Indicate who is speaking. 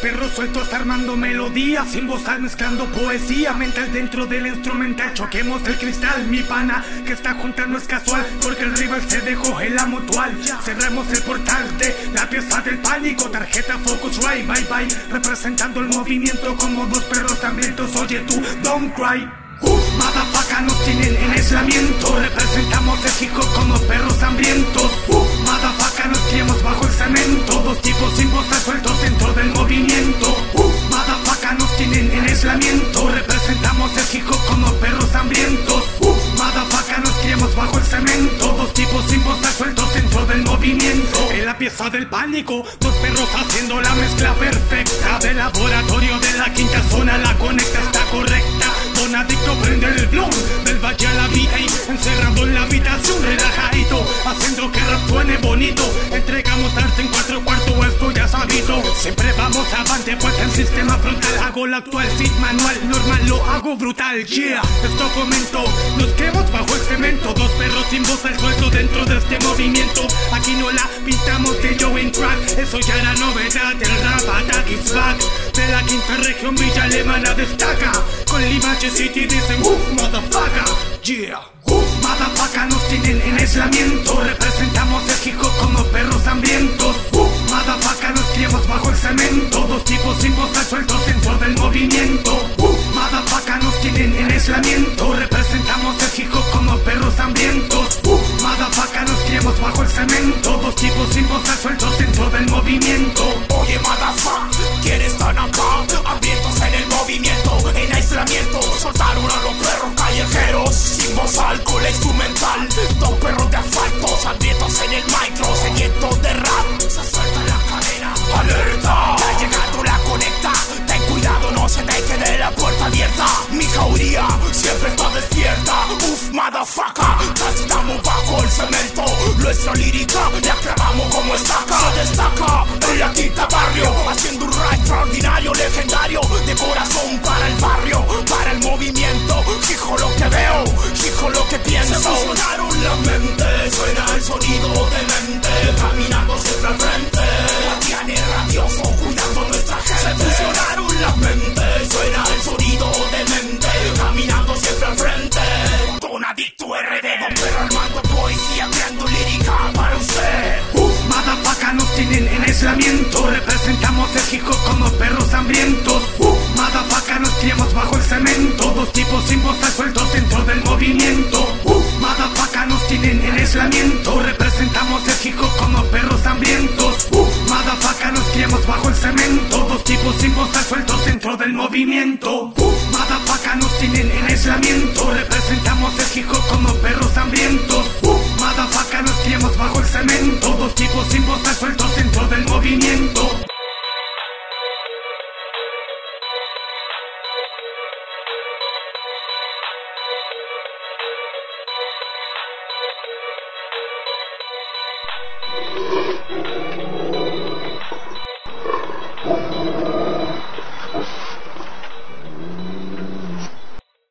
Speaker 1: Perros sueltos armando melodías Sin al mezclando poesía mental dentro del instrumental. Choquemos el cristal, mi pana que está junta no es casual Porque el rival se dejó en la mutual. Cerremos el portal de la pieza del pánico Tarjeta Focus Right, bye bye Representando el movimiento como dos perros hambrientos. Oye tú, don't cry. Uf, motherfucker nos tienen en aislamiento. Representamos chico como perros pieza del pánico. Dos perros haciendo la mezcla perfecta Del laboratorio de sistema frontal Hago la actual sit manual Normal lo hago brutal. Yeah. Esto comento Nos quedamos bajo el cemento. Dos perros sin voz al suelto Dentro de este movimiento. Aquí no la pintamos de Joe Crack. Eso ya era novedad El rap attack is back De la quinta región Villa Alemana destaca. Con Limache City dicen Uf, motherfucker. Yeah. Uf, motherfucker nos tienen en aislamiento. Representamos el hip como perros hambrientos. Uf, motherfucker nos criamos bajo el cemento. Dos tipos
Speaker 2: Soltaron a los perros callejeros. Sin voz, alcohol, instrumental Dos perros de asfalto, hambrientos en el micro. Sedientos de rap, se suelta la cadena ¡Alerta! Ya ha llegado la conecta. Ten cuidado, no se te quede la puerta abierta. Mi jauría siempre está despierta. Uf, motherfucker. Transitamos bajo el cemento. Nuestra lírica la clavamos como estaca. Se destaca en la quinta barrio Somos hijos como perros hambrientos. Uh, madafaca nos criamos bajo el cemento. Dos tipos sin voz sueltos dentro del movimiento.
Speaker 1: Uh, madafaca nos tienen en aislamiento. Representamos México como perros hambrientos. Uh, madafaca nos criamos bajo el cemento. Dos tipos sin voz sueltos dentro del movimiento. Uh, madafaca nos tienen en aislamiento. Representamos México como perros hambrientos. Uh, madafaca nos criamos bajo el cemento. Dos tipos sin voz sueltos dentro del movimiento.